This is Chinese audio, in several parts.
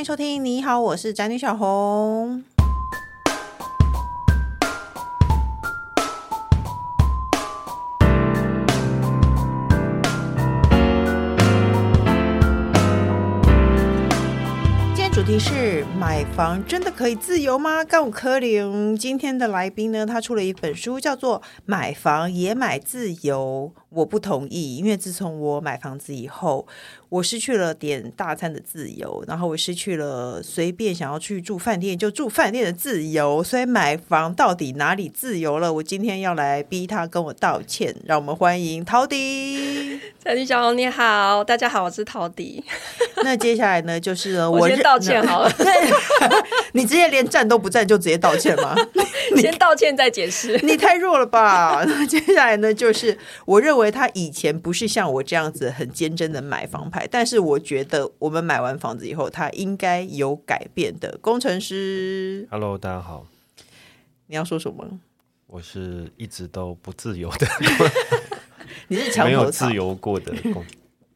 迎收听。你好，我是宅女小红。题是买房真的可以自由吗？告柯林，今天的来宾呢，他出了一本书，叫做《买房也买自由》。我不同意，因为自从我买房子以后，我失去了点大餐的自由，然后我失去了随便想要去住饭店就住饭店的自由。所以买房到底哪里自由了？我今天要来逼他跟我道歉。让我们欢迎陶迪。小李小红你好，大家好，我是陶迪。那接下来呢，就是呢 我，我先道歉好了。你直接连站都不站就直接道歉吗？你先道歉再解释。你太弱了吧？那接下来呢，就是我认为他以前不是像我这样子很坚贞的买房派，但是我觉得我们买完房子以后，他应该有改变的。工程师，Hello，大家好。你要说什么？我是一直都不自由的，你是强没有自由过的工。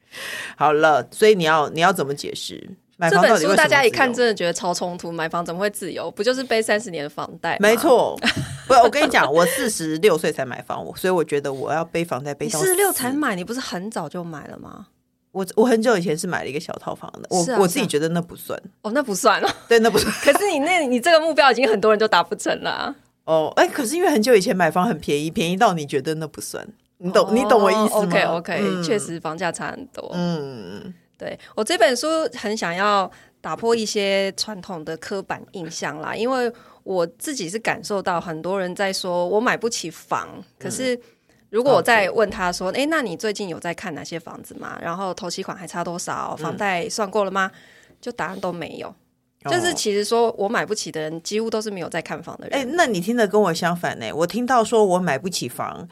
好了，所以你要你要怎么解释？这本书大家一看，真的觉得超冲突。买房怎么会自由？不就是背三十年的房贷？没错，不，我跟你讲，我四十六岁才买房，所以我觉得我要背房贷背到四十六才买。你不是很早就买了吗？我我很久以前是买了一个小套房的，我、啊、我自己觉得那不算。哦，那不算了。对，那不算。可是你那，你这个目标已经很多人都达不成了、啊。哦，哎，可是因为很久以前买房很便宜，便宜到你觉得那不算。你懂，哦、你懂我意思吗？OK OK，、嗯、确实房价差很多。嗯，对我这本书很想要。打破一些传统的刻板印象啦，因为我自己是感受到很多人在说我买不起房，可是如果我再问他说，诶、欸，那你最近有在看哪些房子吗？然后头期款还差多少？房贷算过了吗？就答案都没有。就是其实说我买不起的人，几乎都是没有在看房的人。哎，那你听的跟我相反呢？我听到说我买不起房，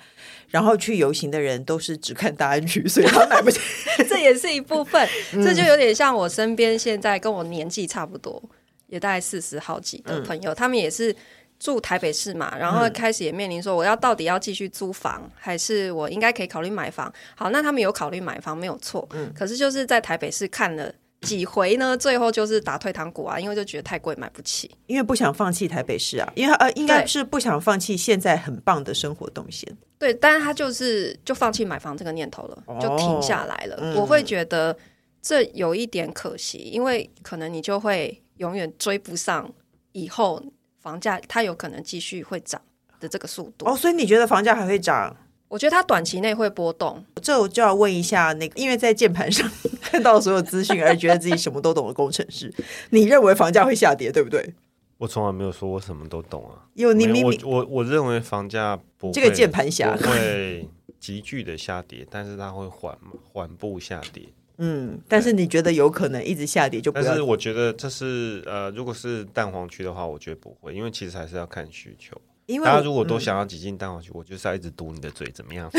然后去游行的人都是只看大安区，所以他买不起。这也是一部分，这就有点像我身边现在跟我年纪差不多，也大概四十好几的朋友，他们也是住台北市嘛，然后开始也面临说，我要到底要继续租房，还是我应该可以考虑买房？好，那他们有考虑买房没有错，嗯，可是就是在台北市看了。几回呢？最后就是打退堂鼓啊，因为就觉得太贵，买不起。因为不想放弃台北市啊，因为呃，应该是不想放弃现在很棒的生活动线。对，但是他就是就放弃买房这个念头了，就停下来了。哦，我会觉得这有一点可惜，因为可能你就会永远追不上以后房价，它有可能继续会涨的这个速度。哦，所以你觉得房价还会涨？我觉得它短期内会波动，这我就要问一下那个，因为在键盘上 看到所有资讯而觉得自己什么都懂的工程师，你认为房价会下跌，对不对？我从来没有说我什么都懂啊，因为你明明我我我认为房价不会这个键盘侠会急剧的下跌，但是它会缓缓步下跌。嗯，但是你觉得有可能一直下跌就不要？但是我觉得这是呃，如果是蛋黄区的话，我觉得不会，因为其实还是要看需求。因为大家如果都想要挤进蛋黄区，我就是要一直堵你的嘴，怎么样？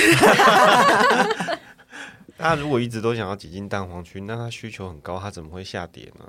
大家如果一直都想要挤进蛋黄区，那它需求很高，它怎么会下跌呢？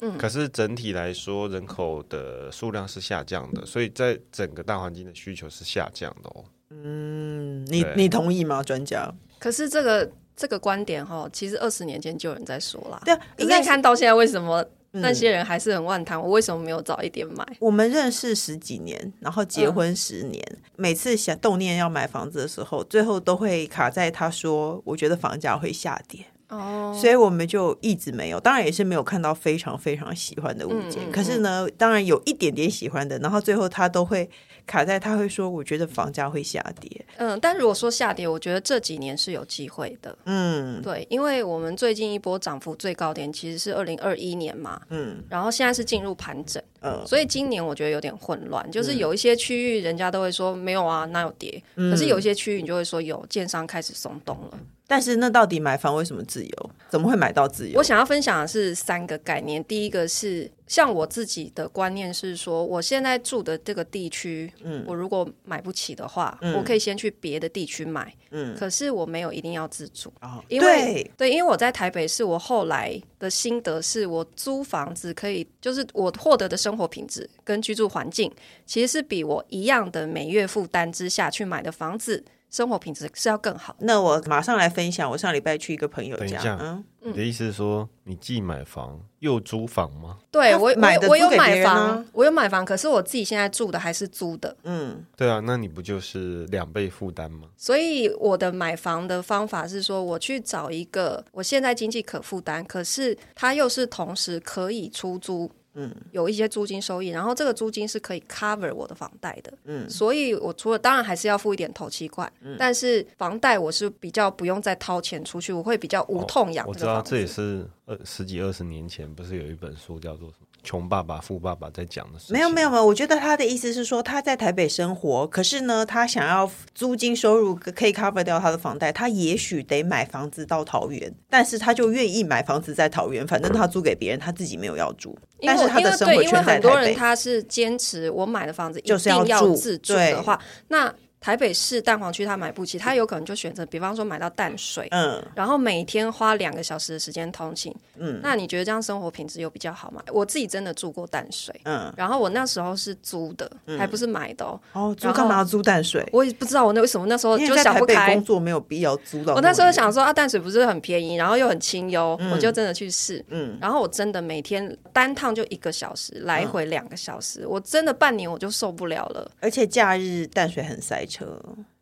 嗯，可是整体来说，人口的数量是下降的，所以在整个大环境的需求是下降的哦。嗯，你你同意吗，专家？可是这个这个观点哈，其实二十年前就有人在说了。对，应该看到现在为什么？那些人还是很万谈，我为什么没有早一点买？我们认识十几年，然后结婚十年，嗯、每次想动念要买房子的时候，最后都会卡在他说：“我觉得房价会下跌。”哦，所以我们就一直没有，当然也是没有看到非常非常喜欢的物件。嗯、可是呢，当然有一点点喜欢的，然后最后他都会卡在他会说：“我觉得房价会下跌。”嗯，但如果说下跌，我觉得这几年是有机会的。嗯，对，因为我们最近一波涨幅最高点其实是二零二一年嘛。嗯，然后现在是进入盘整。嗯，所以今年我觉得有点混乱，就是有一些区域人家都会说没有啊，哪有跌？嗯、可是有一些区域你就会说有，建商开始松动了。但是那到底买房为什么自由？怎么会买到自由？我想要分享的是三个概念。第一个是像我自己的观念是说，我现在住的这个地区，嗯，我如果买不起的话，嗯，我可以先去别的地区买，嗯，可是我没有一定要自住，哦，因为对，对，因为我在台北市，我后来的心得是我租房子可以，就是我获得的生活品质跟居住环境，其实是比我一样的每月负担之下去买的房子。生活品质是要更好。那我马上来分享，我上礼拜去一个朋友家。等一下，嗯，你的意思是说你既买房又租房吗？对，我买的我有买房，我有买房，可是我自己现在住的还是租的，嗯，对啊，那你不就是两倍负担吗？所以我的买房的方法是说，我去找一个我现在经济可负担，可是它又是同时可以出租。嗯，有一些租金收益，然后这个租金是可以 cover 我的房贷的。嗯，所以我除了当然还是要付一点头期款，嗯，但是房贷我是比较不用再掏钱出去，我会比较无痛养，哦。我知道这也是二十几二十年前不是有一本书叫做什么？穷爸爸、富爸爸在讲的事情。没有没有没有，我觉得他的意思是说他在台北生活，可是呢，他想要租金收入可以 cover 掉他的房贷，他也许得买房子到桃园，但是他就愿意买房子在桃园，反正他租给别人，他自己没有要住。但是他的生活圈在台北。因为很多人他是坚持我买的房子一定要自住的话，那。台北市蛋黄区他买不起，他有可能就选择，比方说买到淡水，嗯，然后每天花两个小时的时间通勤，嗯，那你觉得这样生活品质有比较好吗？我自己真的住过淡水，嗯，然后我那时候是租的，嗯、还不是买的哦。哦，租干嘛要租淡水？我也不知道我那为什么那时候就想不开。工作没有必要租到。我那时候想说啊，淡水不是很便宜，然后又很清幽，嗯、我就真的去试，嗯，然后我真的每天单趟就一个小时，来回两个小时，嗯、我真的半年我就受不了了。而且假日淡水很塞车。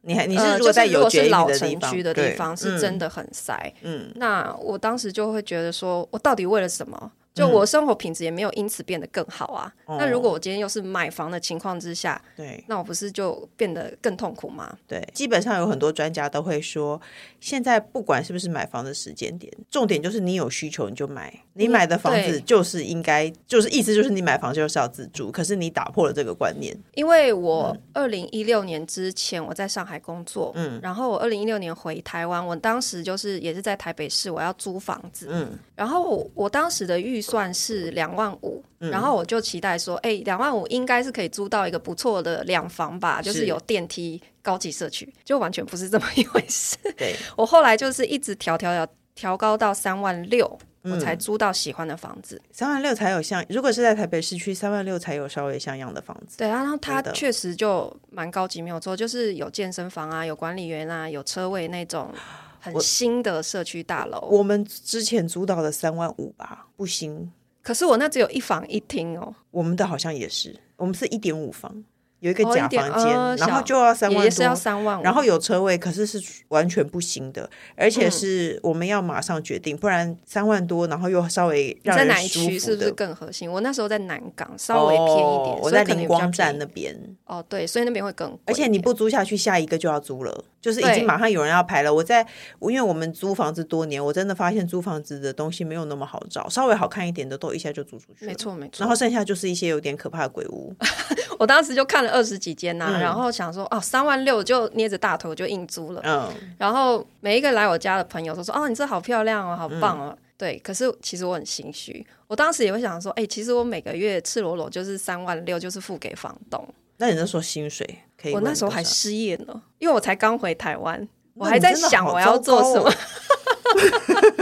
你还你是如果在有捷运的地方，呃就是、老城区的地方是真的很塞。嗯，那我当时就会觉得说，我到底为了什么？就我生活品质也没有因此变得更好啊。嗯、那如果我今天又是买房的情况之下，对，那我不是就变得更痛苦吗？对，基本上有很多专家都会说，现在不管是不是买房的时间点，重点就是你有需求你就买，你买的房子就是应该，嗯、就是意思就是你买房就是要自住。可是你打破了这个观念，因为我二零一六年之前我在上海工作，嗯，然后我二零一六年回台湾，我当时就是也是在台北市，我要租房子，嗯，然后我，我当时的预算是两万五，嗯、然后我就期待说，哎、欸，两万五应该是可以租到一个不错的两房吧，就是有电梯、高级社区，就完全不是这么一回事。对，我后来就是一直调调调调高到三万六，我才租到喜欢的房子。三万六才有像，如果是在台北市区，三万六才有稍微像样的房子。对啊，然后它确实就蛮高级，没有错，就是有健身房啊，有管理员啊，有车位那种。很新的社区大楼，我们之前租到的三万五吧，不新。可是我那只有一房一厅哦，我们的好像也是，我们是一点五房。有一个假房间，哦呃、然后就要三万多，也是要三万五，然后有车位，可是是完全不行的，而且是我们要马上决定，嗯、不然三万多，然后又稍微。在哪一区是不是更核心？我那时候在南港，稍微偏一点，哦、我在麟光站那边。哦，对，所以那边会更贵。而且你不租下去，下一个就要租了，就是已经马上有人要排了。我在，因为我们租房子多年，我真的发现租房子的东西没有那么好找，稍微好看一点的都一下就租出去。没错没错。然后剩下就是一些有点可怕的鬼屋。我当时就看了二十几间呐、啊。嗯、然后想说哦，三万六就捏着大头就硬租了。嗯，然后每一个来我家的朋友都说哦，你这好漂亮哦，好棒哦。嗯、对，可是其实我很心虚。我当时也会想说，哎，其实我每个月赤裸裸就是三万六，就是付给房东。那你那时候薪水可以？我那时候还失业呢，因为我才刚回台湾，我还在想我要做什么。哦、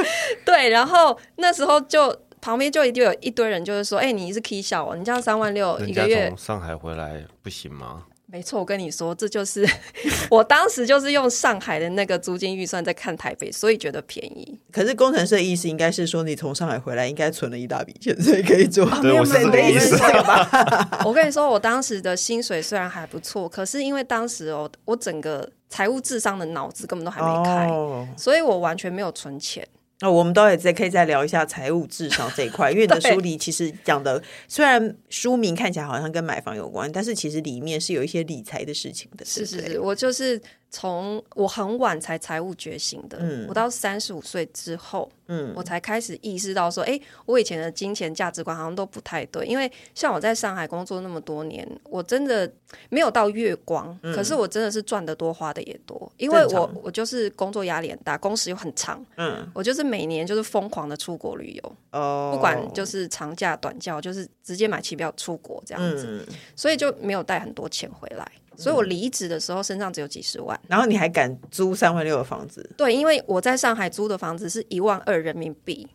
对，然后那时候就。旁边就一定有一堆人，就是说，哎、欸，你是 K 小哦，你这样三万六一个月，从上海回来不行吗？没错，我跟你说，这就是 我当时就是用上海的那个租金预算在看台北，所以觉得便宜。可是工程师的意思应该是说，你从上海回来应该存了一大笔钱，所以可以做。对，我是这个意思吧？我跟你说，我当时的薪水虽然还不错，可是因为当时哦，我整个财务智商的脑子根本都还没开，哦、所以我完全没有存钱。那、哦、我们都也再可以再聊一下财务智商这一块，因为你的 书里其实讲的，虽然书名看起来好像跟买房有关，但是其实里面是有一些理财的事情的。是是是，我就是。从我很晚才财务觉醒的，嗯、我到三十五岁之后，嗯，我才开始意识到说，哎、欸，我以前的金钱价值观好像都不太对。因为像我在上海工作那么多年，我真的没有到月光，嗯、可是我真的是赚的多，花的也多。因为我我就是工作压力很大，工时又很长，嗯，我就是每年就是疯狂的出国旅游，哦，不管就是长假短假，就是直接买机票出国这样子，嗯、所以就没有带很多钱回来。所以我离职的时候身上只有几十万，然后你还敢租三万六的房子？对，因为我在上海租的房子是一万二人民币，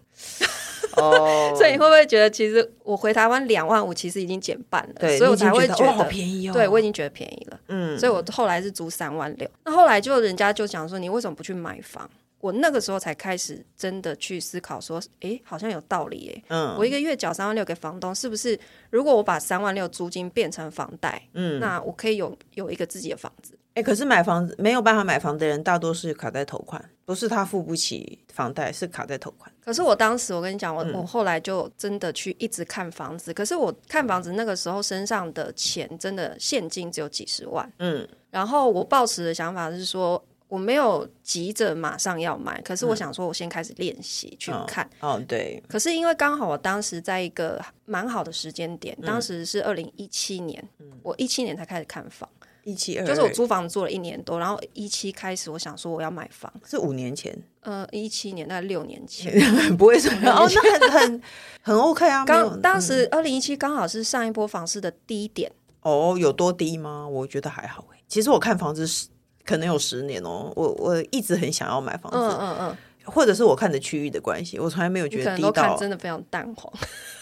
哦，所以你会不会觉得，其实我回台湾两万五，其实已经减半了，对，所以我才会觉得，觉得好便宜哦。对，我已经觉得便宜了，嗯，所以我后来是租三万六。那后来就人家就讲说，你为什么不去买房？我那个时候才开始真的去思考，说，哎，好像有道理，哎，嗯，我一个月缴三万六给房东，是不是？如果我把三万六租金变成房贷，嗯，那我可以有有一个自己的房子。哎，可是买房子没有办法买房的人，大多是卡在头款，不是他付不起房贷，是卡在头款。可是我当时，我跟你讲，我、嗯、我后来就真的去一直看房子。可是我看房子那个时候身上的钱真的现金只有几十万，嗯。然后我抱持的想法是说，我没有急着马上要买，可是我想说，我先开始练习去看。哦，哦，对。可是因为刚好我当时在一个蛮好的时间点，当时是二零一七年，嗯、我一七年才开始看房。一七二，就是我租房租了一年多，然后一七开始，我想说我要买房，是五年前，呃，一七年大概六年 前，不会说哦，那很很很 OK 啊。刚当时二零一七刚好是上一波房市的低点，哦，有多低吗？我觉得还好哎。其实我看房子是可能有十年哦，我我一直很想要买房子，嗯嗯嗯，或者是我看的区域的关系，我从来没有觉得低到真的非常淡黄。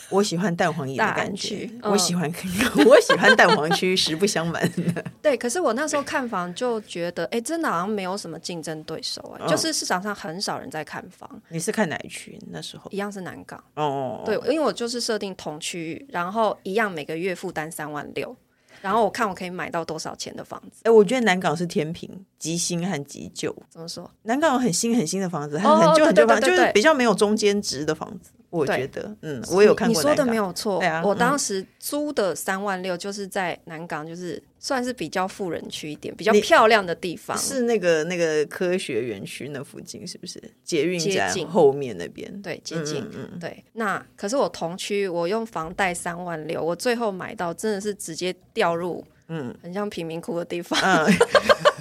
我喜欢蛋黄的感觉，我喜欢，我喜欢蛋黄区，实不相瞒。对，可是我那时候看房就觉得，哎，真的好像没有什么竞争对手，啊，就是市场上很少人在看房。你是看哪一区？那时候一样是南港哦，对，因为我就是设定同区域，然后一样每个月负担三万六。然后我看我可以买到多少钱的房子？哎，我觉得南港是天平，极新和极旧。怎么说？南港有很新很新的房子，很很旧很旧房子，就是比较没有中间值的房子。我觉得，嗯，我有看过。你说的没有错，我当时租的三万六就是在南港，就是。算是比较富人区一点，比较漂亮的地方，是那个那个科学园区那附近，是不是？捷运站后面那边，对，接近，嗯，嗯，对。那可是我同区，我用房贷三万六，我最后买到真的是直接掉入，嗯，很像贫民窟的地方。嗯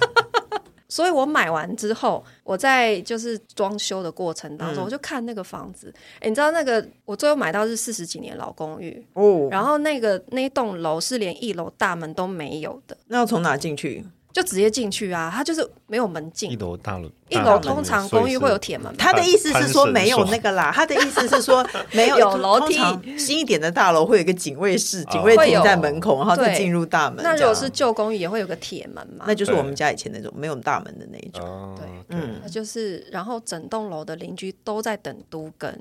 所以我买完之后，我在就是装修的过程当中，嗯、我就看那个房子。哎，你知道那个我最后买到是四十几年老公寓哦，然后那个那栋楼是连一楼大门都没有的。那要从哪进去？就直接进去啊，它就是没有门禁。一楼大楼，一楼通常公寓会有铁门。他的意思是说没有那个啦，他的意思是说 没有有楼梯。新一点的大楼会有一个警卫室，警卫停在门口，然后再进入大门。那如果是旧公寓也会有个铁门嘛？那就是我们家以前那种没有大门的那一种。对，嗯，就是然后整栋楼的邻居都在等都更。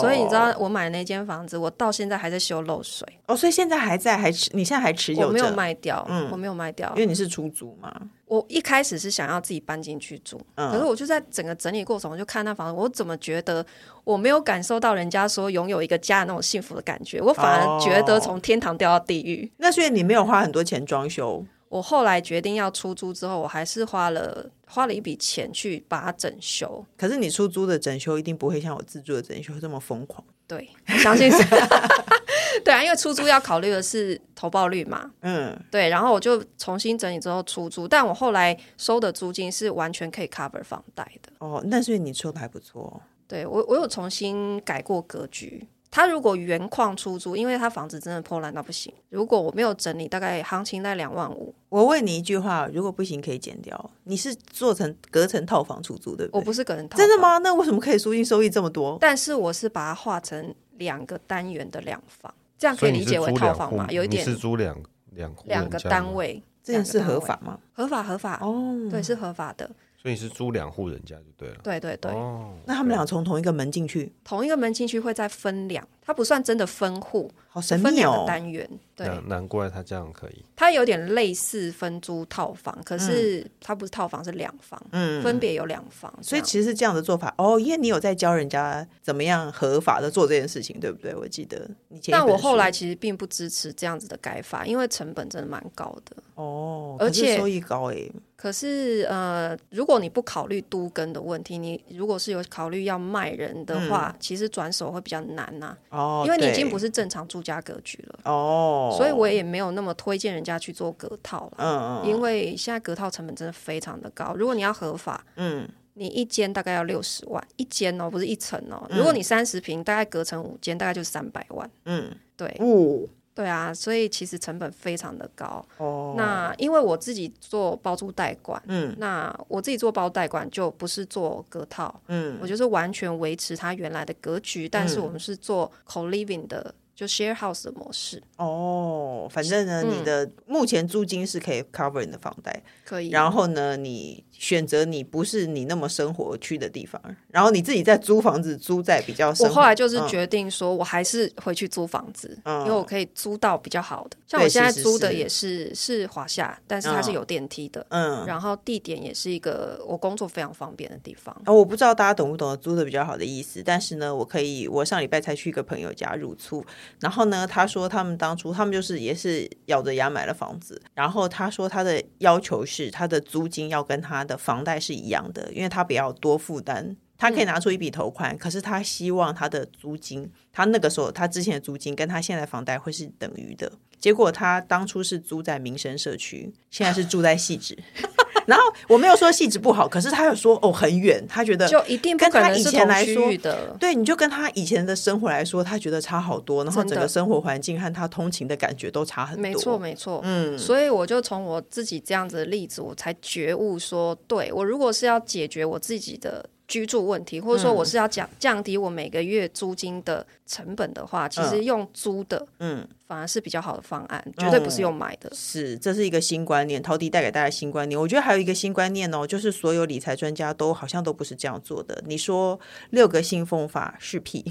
所以你知道我买那间房子，我到现在还在修漏水。哦，所以现在还在，还持？你现在还持有？我没有卖掉，嗯，我没有卖掉，因为你是出租嘛。我一开始是想要自己搬进去住，嗯，可是我就在整个整理过程，我就看那房子，我怎么觉得我没有感受到人家说拥有一个家的那种幸福的感觉，我反而觉得从天堂掉到地狱。那所以你没有花很多钱装修？我后来决定要出租之后，我还是花了花了一笔钱去把它整修。可是你出租的整修一定不会像我自住的整修这么疯狂。对，我相信是。对啊，因为出租要考虑的是投报率嘛。嗯，对。然后我就重新整理之后出租，但我后来收的租金是完全可以 cover 房贷的。哦，那所以你收的还不错。对，我我有重新改过格局。他如果原矿出租，因为他房子真的破烂到不行。如果我没有整理，大概行情在两万五。我问你一句话，如果不行可以减掉。你是做成隔层套房出租对不对？我不是隔层套房。真的吗？那为什么可以租金收益这么多？但是我是把它划成两个单元的两房，这样可以理解为套房吗？有一点。是租两两两个单位，这样是合法吗？合法合法哦，对，是合法的。所以你是租两户人家就对了。对对对。哦，那他们俩从同一个门进去？同一个门进去会再分两，它不算真的分户，好神秘哦。分两个单元，对。难怪他这样可以。它有点类似分租套房，可是它不是套房，是两房，嗯，分别有两房。所以其实是这样的做法哦，因为你有在教人家怎么样合法的做这件事情，对不对？我记得你。但我后来其实并不支持这样子的改法，因为成本真的蛮高的哦，而且收益高哎。可是，呃，如果你不考虑都更的问题，你如果是有考虑要卖人的话，嗯、其实转手会比较难呐、啊。哦，因为你已经不是正常住家格局了。哦，所以我也没有那么推荐人家去做隔套了。嗯嗯。因为现在隔套成本真的非常的高，如果你要合法，嗯，你一间大概要六十万一间哦，不是一层哦。嗯、如果你三十平，大概隔成五间，大概就三百万。嗯，对。哦对啊，所以其实成本非常的高。哦，那因为我自己做包租代管，嗯，那我自己做包代管就不是做隔套，嗯，我就是完全维持它原来的格局，嗯，但是我们是做 co living 的。就 share house 的模式哦，反正呢，嗯、你的目前租金是可以 cover 你的房贷，可以。然后呢，你选择你不是你那么生活区的地方，然后你自己在租房子，租在比较。我后来就是决定说，我还是回去租房子，嗯、因为我可以租到比较好的。像我现在租的也是是，华夏，但是它是有电梯的，嗯，然后地点也是一个我工作非常方便的地方。啊，我不知道大家懂不懂得租的比较好的意思，但是呢，我可以，我上礼拜才去一个朋友家入厝。然后呢，他说他们当初他们就是也是咬着牙买了房子。然后他说他的要求是他的租金要跟他的房贷是一样的，因为他不要多负担，他可以拿出一笔头款，嗯、可是他希望他的租金，他那个时候他之前的租金跟他现在房贷会是等于的。结果他当初是租在民生社区，现在是住在细致。然后我没有说细致不好，可是他有说哦很远，他觉得就一定跟他以前来说的，对，你就跟他以前的生活来说，他觉得差好多，然后整个生活环境和他通勤的感觉都差很多。没错，没错，嗯，所以我就从我自己这样子的例子，我才觉悟说，对，我如果是要解决我自己的居住问题，或者说我是要降降低我每个月租金的成本的话，其实用租的，嗯。反而是比较好的方案，绝对不是用买的。嗯、是，这是一个新观念，陶迪带给大家新观念。我觉得还有一个新观念哦，就是所有理财专家都好像都不是这样做的。你说六个信封法是屁，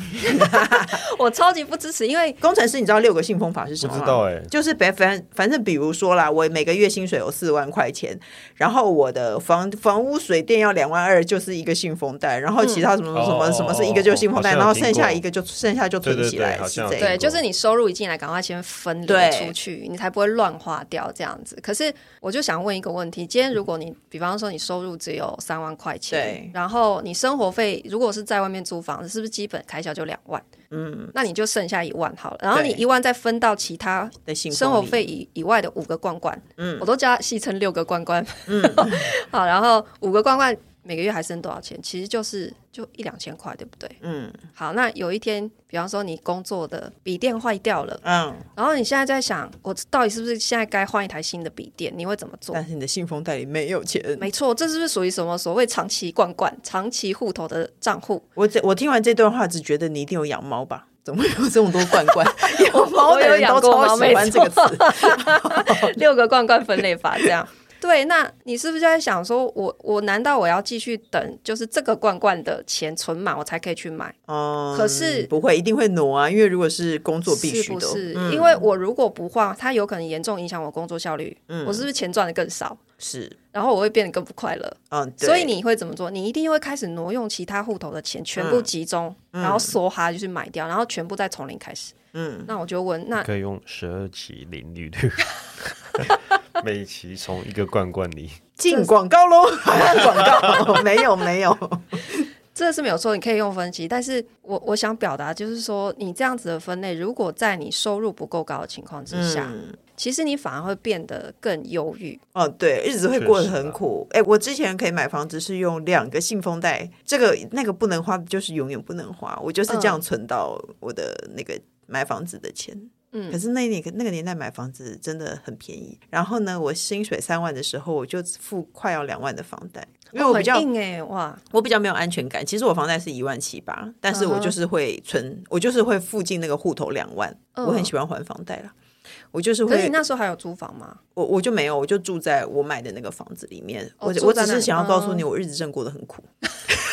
我超级不支持。因为 工程师，你知道六个信封法是什么吗？不知道哎、欸，就是反反反正比如说啦，我每个月薪水有四万块钱，然后我的房房屋水电要两万二，就是一个信封袋，然后其他什么什么什么是一个就信封袋，然后剩下一个就剩下就存起来，是这样。对，就是你收入一进来，赶快。先分离出去，你才不会乱花掉这样子。可是，我就想问一个问题：今天如果你，比方说你收入只有三万块钱，然后你生活费如果是在外面租房子，是不是基本开销就两万？嗯，那你就剩下一万好了。然后你一万再分到其他生活费以以外的五个罐罐，嗯，我都叫它戏称六个罐罐，嗯，好，然后五个罐罐。每个月还剩多少钱？其实就是就一两千块，对不对？嗯。好，那有一天，比方说你工作的笔电坏掉了，嗯，然后你现在在想，我到底是不是现在该换一台新的笔电？你会怎么做？但是你的信封袋里没有钱。没错，这是不是属于什么所谓长期罐罐、长期户头的账户？我我听完这段话，只觉得你一定有养猫吧？怎么会有这么多罐罐？有猫的人都超喜欢这个词。六个罐罐分类法这样。对，那你是不是就在想说，我我难道我要继续等，就是这个罐罐的钱存满，我才可以去买？哦、嗯，可是不会，一定会挪啊，因为如果是工作必须的，是不是？嗯、因为我如果不换，它有可能严重影响我工作效率。嗯，我是不是钱赚的更少？是，然后我会变得更不快乐。嗯，对。所以你会怎么做？你一定会开始挪用其他户头的钱，全部集中，嗯、然后梭哈就是买掉，然后全部再从零开始。嗯，那我就问，那可以用十二期零利率。每期从一个罐罐里。进广告喽，广告没有没有，这是没有错，你可以用分期，但是我我想表达就是说，你这样子的分类，如果在你收入不够高的情况之下，嗯、其实你反而会变得更忧郁。哦，对，日子会过得很苦。哎、啊，我之前可以买房子是用两个信封袋，这个那个不能花，就是永远不能花，我就是这样存到我的那个买房子的钱。嗯，可是那年那个年代买房子真的很便宜。然后呢，我薪水三万的时候，我就付快要两万的房贷，因为我比较硬哎哇，我比较没有安全感。其实我房贷是一万七八，但是我就是会存，嗯、我就是会附近那个户头两万。嗯、我很喜欢还房贷啦，我就是会。可是你那时候还有租房吗？我我就没有，我就住在我买的那个房子里面。哦、我我只是想要告诉你，我日子真过得很苦。嗯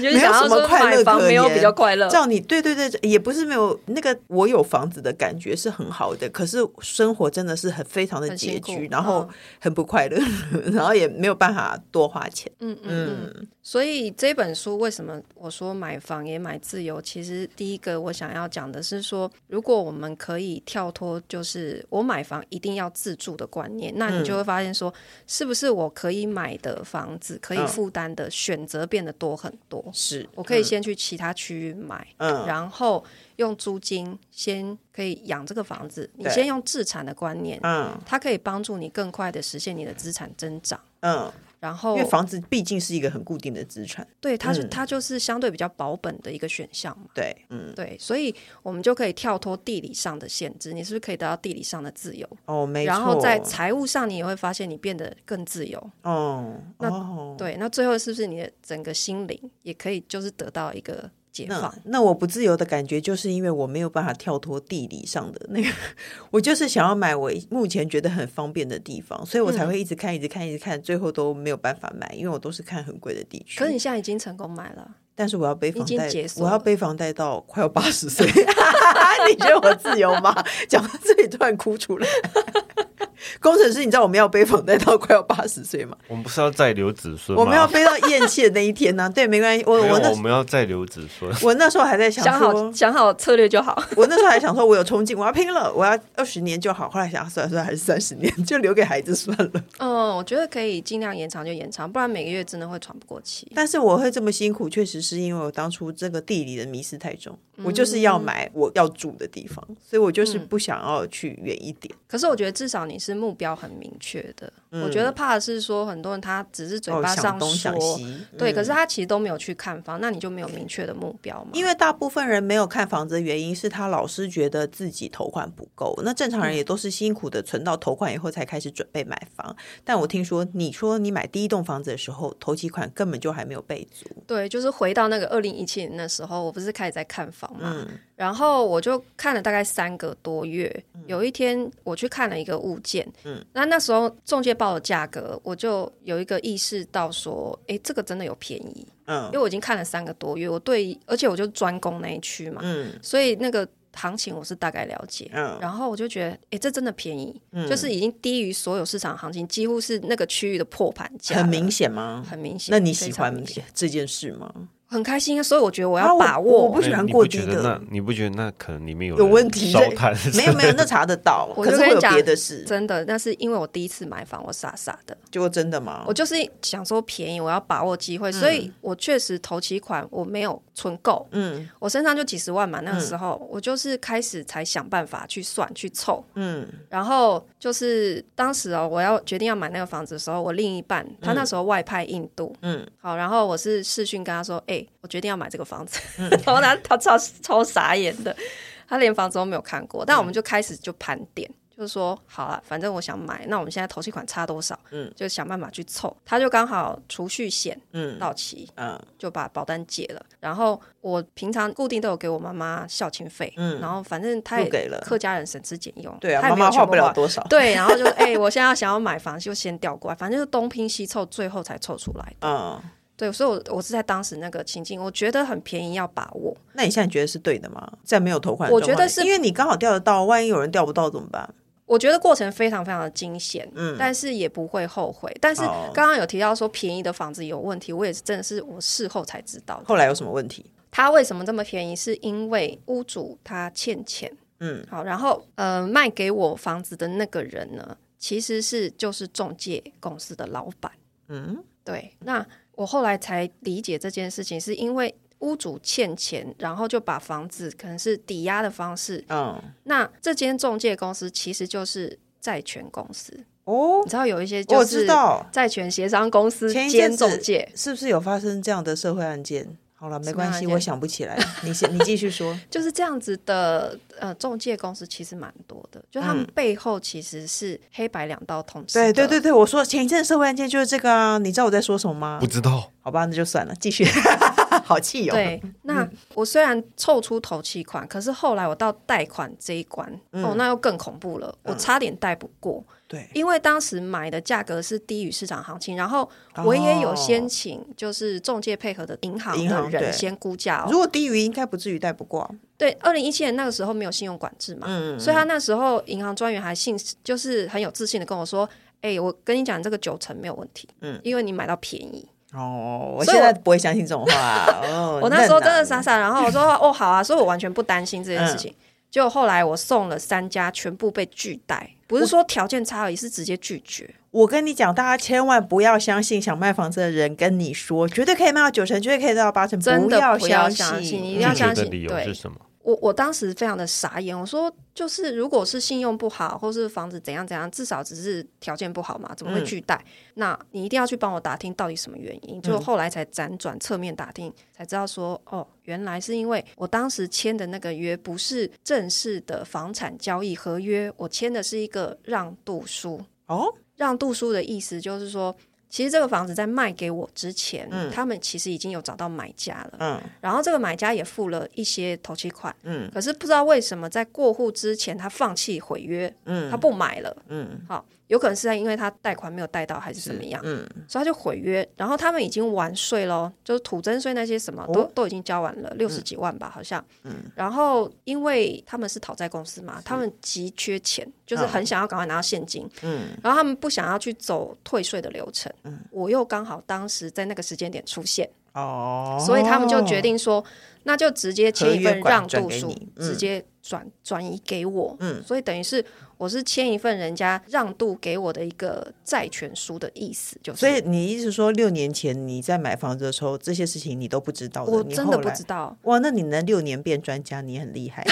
没有什么快乐没有比较快乐。叫你对对对，也不是没有那个我有房子的感觉是很好的，可是生活真的是很非常的拮据，然后很不快乐，嗯、然后也没有办法多花钱。嗯嗯，嗯，所以这本书为什么我说买房也买自由？其实第一个我想要讲的是说，如果我们可以跳脱，就是我买房一定要自住的观念，那你就会发现说，是不是我可以买的房子可以负担的选择变得多很多。是我可以先去其他区域买，嗯，然后用租金先可以养这个房子。对你先用自产的观念，嗯，它可以帮助你更快的实现你的资产增长，嗯。然后因为房子毕竟是一个很固定的资产，对，它是、嗯、它就是相对比较保本的一个选项嘛。对，嗯，对，所以我们就可以跳脱地理上的限制，你是不是可以得到地理上的自由？哦，没错。然后在财务上，你也会发现你变得更自由。哦，那、哦、对，那最后是不是你的整个心灵也可以就是得到一个？解放。那那我不自由的感觉，就是因为我没有办法跳脱地理上的那个，我就是想要买我目前觉得很方便的地方，所以我才会一直看，一直看，一直看，最后都没有办法买，因为我都是看很贵的地区。可是你现在已经成功买了，但是我要背房贷，我要背房贷到快要八十岁。你觉得我自由吗？讲到这里突然哭出来。工程师，你知道我们要背房贷到快要八十岁吗？我们不是要再留子孙？我们要背到咽气的那一天呢、啊？对，没关系。我我那我们要再留子孙。我那时候还在想，想好想好策略就好。我那时候还想说，我有冲劲，我要拼了，我要二十年就好。后来想算了算了，还是三十年，就留给孩子算了。嗯，我觉得可以尽量延长就延长，不然每个月真的会喘不过气。但是我会这么辛苦，确实是因为我当初这个地理的迷失太重。嗯、我就是要买我要住的地方，所以我就是不想要去远一点、嗯。可是我觉得至少你是是目标很明确的、嗯，我觉得怕的是说很多人他只是嘴巴上说，哦、想东想西对、嗯，可是他其实都没有去看房，那你就没有明确的目标嘛？因为大部分人没有看房子的原因是他老是觉得自己头款不够，那正常人也都是辛苦的存到头款以后才开始准备买房。嗯、但我听说你说你买第一栋房子的时候，头几款根本就还没有备足。对，就是回到那个二零一七年的时候，我不是开始在看房嘛，嗯、然后我就看了大概三个多月、嗯。有一天我去看了一个物件，嗯，那那时候中介报的价格，我就有一个意识到说，哎，这个真的有便宜，嗯，因为我已经看了三个多月，我对，而且我就专攻那一区嘛，嗯，所以那个行情我是大概了解，嗯，然后我就觉得，哎，这真的便宜，嗯，就是已经低于所有市场行情，几乎是那个区域的破盘价，很明显吗？很明显。那你喜欢这件事吗？很开心，所以我觉得我要把握。啊、我，我不喜欢过低的。那你不觉得那可能里面有有问题？没有没有，那查得到。我就跟你讲，可是会有别的事。真的，那是因为我第一次买房，我傻傻的。结果真的吗？我就是想说便宜，我要把握机会，嗯、所以我确实头期款我没有存够。嗯，我身上就几十万嘛，那个时候、嗯、我就是开始才想办法去算去凑。嗯，然后就是当时哦，我要决定要买那个房子的时候，我另一半他那时候外派印度。嗯，好，然后我是视讯跟他说，哎、欸，我决定要买这个。房子，然后他他超超傻眼的，他连房子都没有看过。但我们就开始就盘点，就是说好了，反正我想买，那我们现在头期款差多少？嗯，就想办法去凑。他就刚好储蓄险嗯到期嗯，就把保单解了。然后我平常固定都有给我妈妈孝亲费，嗯，然后反正他也给了客家人省吃俭用，对啊，妈妈花不了多少，对，然后就 哎、欸，我现在要想要买房，就先调过来，反正就东拼西凑，最后才凑出来的，嗯。对，所以我我是在当时那个情境，我觉得很便宜，要把握。那你现在觉得是对的吗？在没有头款，我觉得是因为你刚好调得到，万一有人调不到怎么办？我觉得过程非常非常的惊险，嗯，但是也不会后悔。但是刚刚有提到说便宜的房子有问题，我也是真的是我事后才知道。后来有什么问题？他为什么这么便宜？是因为屋主他欠钱，嗯，好，然后呃卖给我房子的那个人呢，其实是就是中介公司的老板，嗯，对，那。我后来才理解这件事情，是因为屋主欠钱，然后就把房子可能是抵押的方式。嗯，那这间中介公司其实就是债权公司哦。你知道有一些就是债权协商公司兼中介，是不是有发生这样的社会案件？好了，没关系，我想不起来。你先，你继续说。就是这样子的，呃，中介公司其实蛮多的，就他们背后其实是黑白两道通吃。对对对对，我说前一阵社会案件就是这个啊，你知道我在说什么吗？不知道。好吧，那就算了，继续。好气哦。对，那我虽然凑出头期款，可是后来我到贷款这一关，嗯、哦，那又更恐怖了，我差点贷不过。对，因为当时买的价格是低于市场行情，然后我也有先请就是中介配合的银行的人先估价，哦，如果低于应该不至于贷不过。对，二零一七年那个时候没有信用管制嘛，嗯，所以他那时候银行专员还信就是很有自信的跟我说，哎，我跟你讲这个九成没有问题，嗯，因为你买到便宜。哦，我现在不会相信这种话。哦，我那时候真的傻傻，然后我说哦好啊，所以我完全不担心这件事情。嗯就后来我送了三家，全部被拒贷，不是说条件差而已，是直接拒绝。我跟你讲，大家千万不要相信想卖房子的人跟你说绝对可以卖到九成，绝对可以卖到八成，真的不要相信，不要相信，你一定要相信。理由是什么？我我当时非常的傻眼，我说就是如果是信用不好，或是房子怎样怎样，至少只是条件不好嘛，怎么会拒贷？嗯、那你一定要去帮我打听到底什么原因。就后来才辗转侧面打听，才知道说哦，原来是因为我当时签的那个约不是正式的房产交易合约，我签的是一个让渡书。哦，让渡书的意思就是说。其实这个房子在卖给我之前，嗯、他们其实已经有找到买家了。嗯，然后这个买家也付了一些头期款。嗯，可是不知道为什么在过户之前他放弃毁约。嗯，他不买了。嗯，好。有可能是在因为他贷款没有贷到，还是怎么样？嗯，所以他就毁约。然后他们已经完税喽，就是土增税那些什么都、哦、都已经交完了，六十几万吧，好像。嗯。然后因为他们是讨债公司嘛，他们急缺钱，就是很想要赶快拿到现金。嗯。然后他们不想要去走退税的流程。嗯。我又刚好当时在那个时间点出现。哦。所以他们就决定说，那就直接签一份让渡书，直接转转移给我。嗯。所以等于是。我是签一份人家让渡给我的一个债权书的意思，就是。所以你意思说，六年前你在买房子的时候，这些事情你都不知道的？我真的不知道。哇，那你能六年变专家，你很厉害。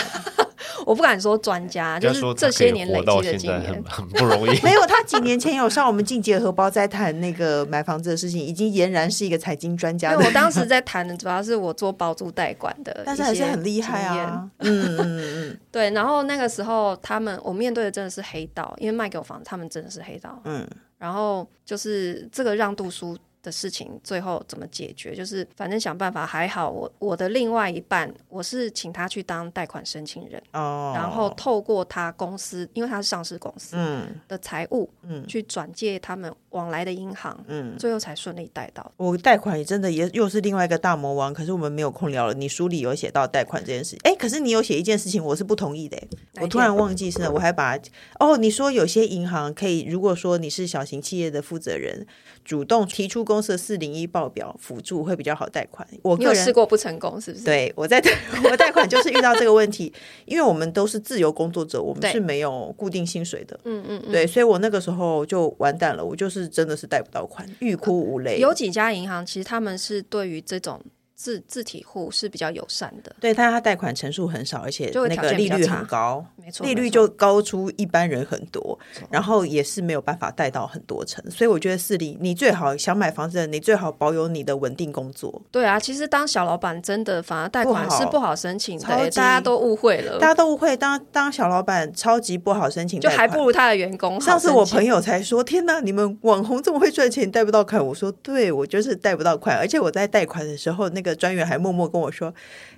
我不敢说专家，就是这些年累积的经验很，很不容易。没有，他几年前有上我们进结荷包在谈那个买房子的事情，已经俨然是一个财经专家。我当时 在谈的主要是我做包租代管的，但是还是很厉害啊。嗯嗯嗯，对。然后那个时候他们我面对的真的是黑道，因为卖给我房子，他们真的是黑道。嗯，然后就是这个让渡书。的事情最后怎么解决？就是反正想办法。还好我我的另外一半，我是请他去当贷款申请人，哦，然后透过他公司，因为他是上市公司，嗯，的财务，嗯，去转借他们往来的银行，嗯，最后才顺利贷到。我贷款也真的也又是另外一个大魔王，可是我们没有空聊了。你书里有写到贷款这件事，哎，可是你有写一件事情，我是不同意的。我突然忘记是了，我还把哦，你说有些银行可以，如果说你是小型企业的负责人。主动提出公司的四零一报表辅助会比较好贷款。我个人有试过不成功，是不是？对，我在 我贷款就是遇到这个问题，因为我们都是自由工作者，我们是没有固定薪水的。嗯嗯，对，所以我那个时候就完蛋了，我就是真的是贷不到款，欲哭无泪。有几家银行其实他们是对于这种。自自体户是比较友善的，对，但他贷款成数很少，而且那个利率很高，没错，利率就高出一般人很多，然后也是没有办法贷到很多成，所以我觉得是你，你最好想买房子的，你最好保有你的稳定工作。对啊，其实当小老板真的反而贷款是不好申请的，大家都误会了，大家都误会，当当小老板超级不好申请，就还不如他的员工。上次我朋友才说，天哪，你们网红这么会赚钱，贷不到款。我说，对，我就是贷不到款，而且我在贷款的时候，那个专员还默默。跟我说，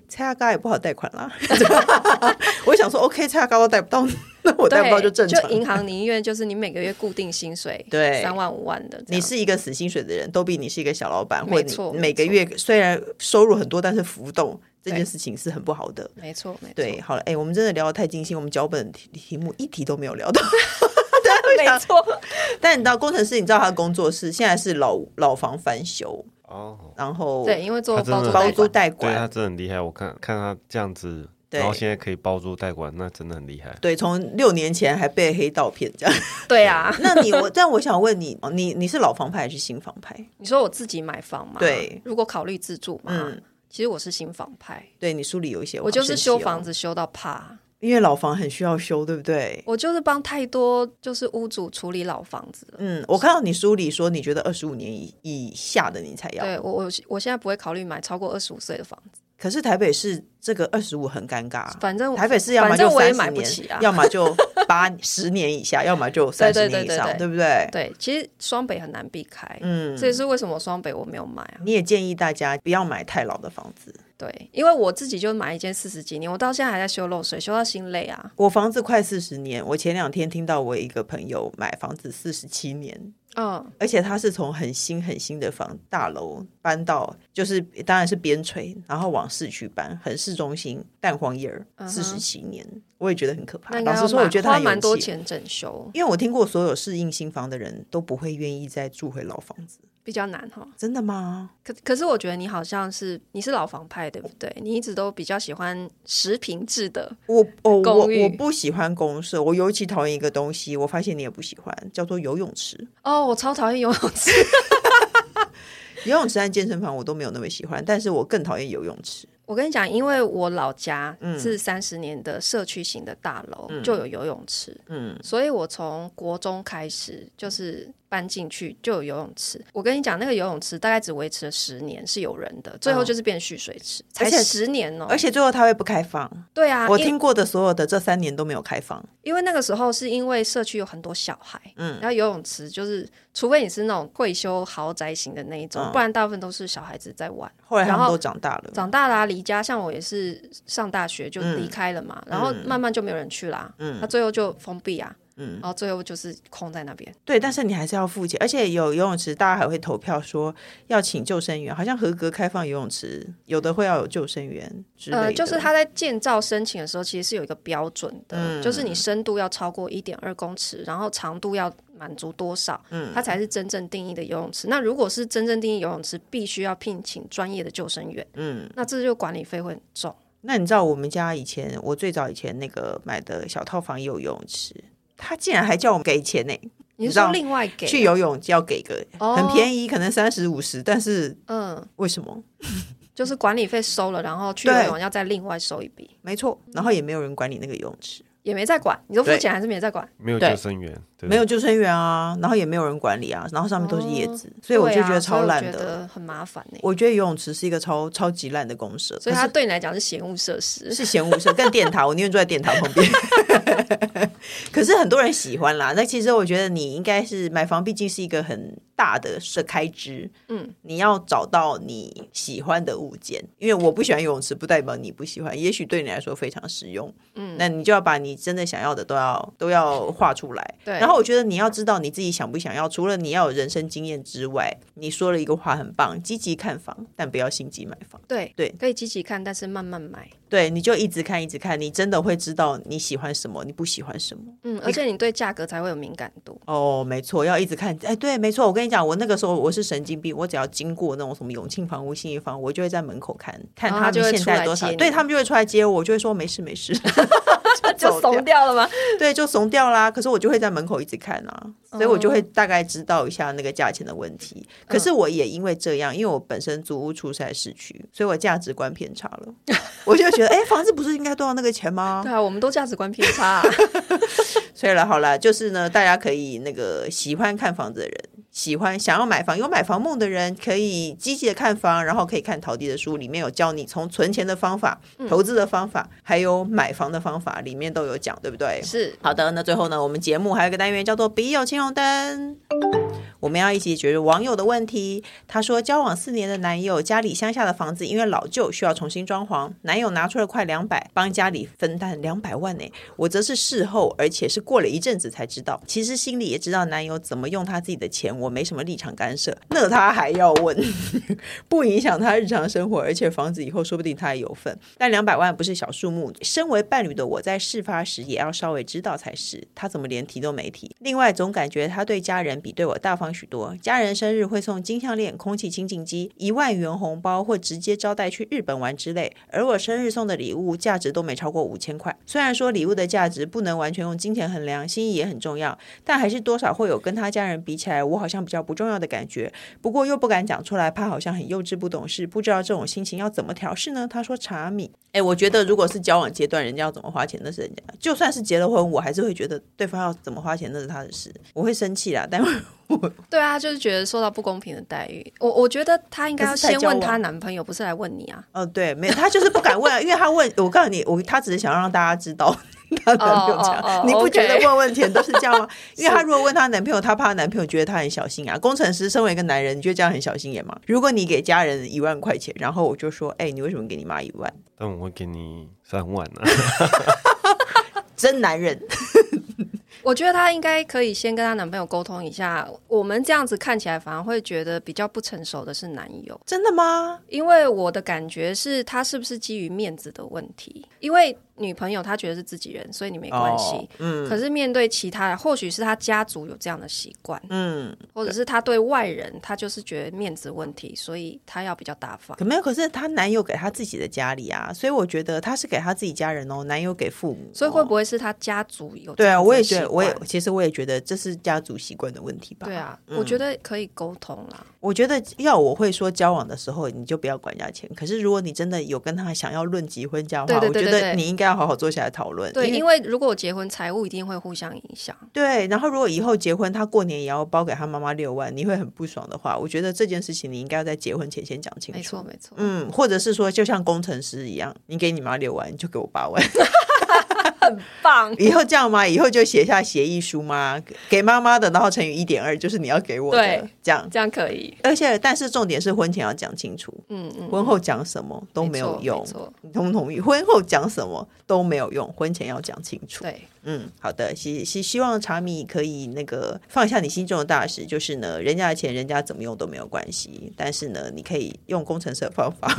蔡阿嘎也不好贷款啦。我想说，OK，蔡阿嘎都贷不到，那我贷不到就正常。就银行宁愿就是你每个月固定薪水，对，三万五万的。你是一个死薪水的人，都比你是一个小老板，或者你每个月虽然收入很多，但是浮动这件事情是很不好的。没错，没错。对，好了，哎、欸，我们真的聊得太尽兴，我们脚本题题目一题都没有聊到。对，没错。但你知道，工程师，你知道他的工作室现在是老老房翻修。哦，然后对，因为做包租包租代管，对他真的很厉害。我看看他这样子，然后现在可以包租代管，那真的很厉害。对，从六年前还被黑道骗这样。对啊，那你我但我想问你，你你是老房派还是新房派？你说我自己买房吗？对，如果考虑自住嘛，嗯，其实我是新房派。对，你书里有一些，我就是修房子修到怕。因为老房很需要修，对不对？我就是帮太多就是屋主处理老房子。嗯，我看到你书里说，你觉得二十五年以以下的你才要。对，我我我现在不会考虑买超过二十五岁的房子。可是台北市这个二十五很尴尬，反正台北市要么就三十年，啊、要么就八十年以下，要么就三十年以上，对不对？对，其实双北很难避开，嗯，这也是为什么双北我没有买啊。你也建议大家不要买太老的房子。对，因为我自己就买一间四十几年，我到现在还在修漏水，修到心累啊。我房子快四十年，我前两天听到我一个朋友买房子四十七年，嗯，而且他是从很新很新的房大楼搬到，就是当然是边陲，然后往市区搬，很市中心，蛋黄叶儿，四十七年，我也觉得很可怕。老实说，我觉得他花蛮多钱整修，因为我听过所有适应新房的人都不会愿意再住回老房子。比较难哈，真的吗？可可是我觉得你好像是你是老房派对不对？你一直都比较喜欢实平制的。我哦我我不喜欢公社，我尤其讨厌一个东西，我发现你也不喜欢，叫做游泳池。哦，我超讨厌游泳池。游泳池和健身房我都没有那么喜欢，但是我更讨厌游泳池。我跟你讲，因为我老家是三十年的社区型的大楼，嗯、就有游泳池，嗯，所以我从国中开始就是。搬进去就有游泳池，我跟你讲，那个游泳池大概只维持了十年是有人的，最后就是变蓄水池，才十年哦，而且最后它会不开放。对啊，我听过的所有的这三年都没有开放，因为那个时候是因为社区有很多小孩，嗯，然后游泳池就是，除非你是那种退休豪宅型的那一种，不然大部分都是小孩子在玩。后来他们都长大了，长大了离家，像我也是上大学就离开了嘛，然后慢慢就没有人去啦，嗯，那最后就封闭啊。嗯，然后最后就是空在那边。对，但是你还是要付钱，而且有游泳池，大家还会投票说要请救生员，好像合格开放游泳池，有的会要有救生员之类的。呃，就是他在建造申请的时候，其实是有一个标准的，嗯、就是你深度要超过一点二公尺，然后长度要满足多少，嗯，它才是真正定义的游泳池。那如果是真正定义游泳池，必须要聘请专业的救生员，嗯，那这就管理费会很重。那你知道我们家以前，我最早以前那个买的小套房也有游泳池。他竟然还叫我们给钱呢？你说另外给去游泳就要给个很便宜，可能三十五十，但是嗯，为什么？就是管理费收了，然后去游泳要再另外收一笔，没错。然后也没有人管理那个游泳池。也没在管，你说付钱还是没在管？没有救生员，没有救生员啊，然后也没有人管理啊，然后上面都是叶子，所以我就觉得超烂的，很麻烦呢。我觉得游泳池是一个超超级烂的公社，所以它对你来讲是嫌恶设施，是嫌恶设施，跟电塔，我宁愿住在电塔旁边。可是很多人喜欢啦，那其实我觉得你应该是买房，毕竟是一个很大的是开支，嗯，你要找到你喜欢的物件，因为我不喜欢游泳池，不代表你不喜欢，也许对你来说非常实用，嗯，那你就要把你。你真的想要的都要都要画出来，对。然后我觉得你要知道你自己想不想要，除了你要有人生经验之外，你说了一个话很棒：积极看房，但不要心急买房。对对，可以积极看，但是慢慢买。对，你就一直看，一直看，你真的会知道你喜欢什么，你不喜欢什么。嗯，而且你对价格才会有敏感度。哦，没错，要一直看。哎，对，没错。我跟你讲，我那个时候我是神经病，我只要经过那种什么永庆房屋、信义房，我就会在门口看看他们现在多少，对他们就会出来接我，我就会说没事没事。就怂掉了吗？对，就怂掉啦。可是我就会在门口一直看啊，所以我就会大概知道一下那个价钱的问题。可是我也因为这样，因为我本身租屋出在市区，所以我价值观偏差了。我就觉得，哎，房子不是应该都要那个钱吗？对啊，我们都价值观偏差。所以了，好了，就是呢，大家可以那个喜欢看房子的人。喜欢想要买房有买房梦的人，可以积极的看房，然后可以看陶迪的书，里面有教你从存钱的方法、投资的方法，嗯、还有买房的方法，里面都有讲，对不对？是。好的，那最后呢，我们节目还有一个单元叫做“笔友青红灯”。我们要一起解决网友的问题。他说，交往四年的男友家里乡下的房子因为老旧，需要重新装潢。男友拿出了快两百，帮家里分担两百万呢。我则是事后，而且是过了一阵子才知道。其实心里也知道男友怎么用他自己的钱，我没什么立场干涉。那他还要问，不影响他日常生活，而且房子以后说不定他也有份。但两百万不是小数目。身为伴侣的我在事发时也要稍微知道才是。他怎么连提都没提？另外，总感觉他对家人比对我大方许多，家人生日会送金项链、空气清净机、一万元红包，或直接招待去日本玩之类。而我生日送的礼物价值都没超过五千块。虽然说礼物的价值不能完全用金钱衡量，心意也很重要，但还是多少会有跟他家人比起来，我好像比较不重要的感觉。不过又不敢讲出来，怕好像很幼稚不懂事，不知道这种心情要怎么调试呢？他说茶米，哎，我觉得如果是交往阶段，人家要怎么花钱那是人家，就算是结了婚，我还是会觉得对方要怎么花钱那是他的事，我会生气啦，但。对啊，就是觉得受到不公平的待遇。我我觉得她应该要先问她男朋友，不是来问你啊。哦，对，没有，她就是不敢问啊，因为她问我告诉你，我她只是想让大家知道 她男朋友这样。Oh, oh, oh, 你不觉得问问题都是这样吗？因为她如果问她男朋友，她怕她男朋友觉得她很小心眼啊。工程师身为一个男人，你觉得这样很小心眼吗？如果你给家人一万块钱，然后我就说，哎，你为什么给你妈一万？但我会给你三万呢、啊。真男人。我觉得她应该可以先跟她男朋友沟通一下。我们这样子看起来，反而会觉得比较不成熟的是男友。真的吗？因为我的感觉是，他是不是基于面子的问题？因为。女朋友她觉得是自己人，所以你没关系。Oh, 嗯，可是面对其他人，或许是他家族有这样的习惯，嗯，或者是他对外人，他就是觉得面子问题，所以他要比较大方。可没有，可是她男友给她自己的家里啊，所以我觉得他是给他自己家人哦，男友给父母哦，所以会不会是他家族有？对啊，我也觉得，我也其实我也觉得这是家族习惯的问题吧。对啊，嗯、我觉得可以沟通啦。我觉得要我会说交往的时候你就不要管人家钱。可是如果你真的有跟他想要论及婚嫁的话，对对对对对，我觉得你应该要好好坐下来讨论。对，因为如果我结婚，财务一定会互相影响。对，然后如果以后结婚，他过年也要包给他妈妈六万，你会很不爽的话，我觉得这件事情你应该要在结婚前先讲清楚。没错，没错。嗯，或者是说，就像工程师一样，你给你妈六万，你就给我八万。很棒，以后这样吗？以后就写下协议书吗？给妈妈的，然后乘以一点二，就是你要给我的，对，这样这样可以。而且，但是重点是婚前要讲清楚，嗯嗯，婚后讲什么都没有用，你同不同意？婚后讲什么都没有用，婚前要讲清楚。对，嗯，好的，希希希望茶米可以那个放下你心中的大石，就是呢，人家的钱，人家怎么用都没有关系，但是呢，你可以用工程师的方法。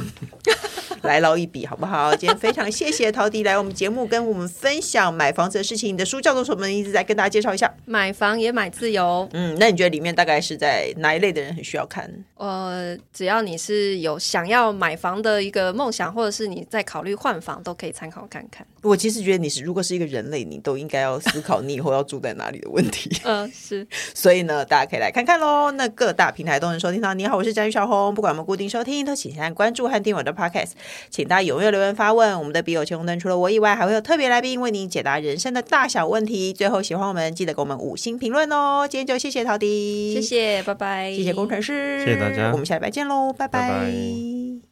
来捞一笔好不好？今天非常谢谢陶迪来我们节目跟我们分享买房子的事情。你的书叫做什么一直在跟大家介绍一下。买房也买自由。嗯，那你觉得里面大概是在哪一类的人很需要看？呃，只要你是有想要买房的一个梦想，或者是你在考虑换房，都可以参考看看。我其实觉得你是如果是一个人类，你都应该要思考你以后要住在哪里的问题。嗯、呃，是。所以呢，大家可以来看看喽。那各大平台都能收听到。你好，我是詹宇小红。不管我们固定收听，都请先按关注和订阅我的 Podcast。请大家踊跃留言发问，我们的笔友青红灯除了我以外，还会有特别来宾为您解答人生的大小问题。最后，喜欢我们记得给我们五星评论哦。今天就谢谢陶迪，谢谢，拜拜，谢谢工程师，谢谢大家，我们下礼拜见喽，拜拜。拜拜。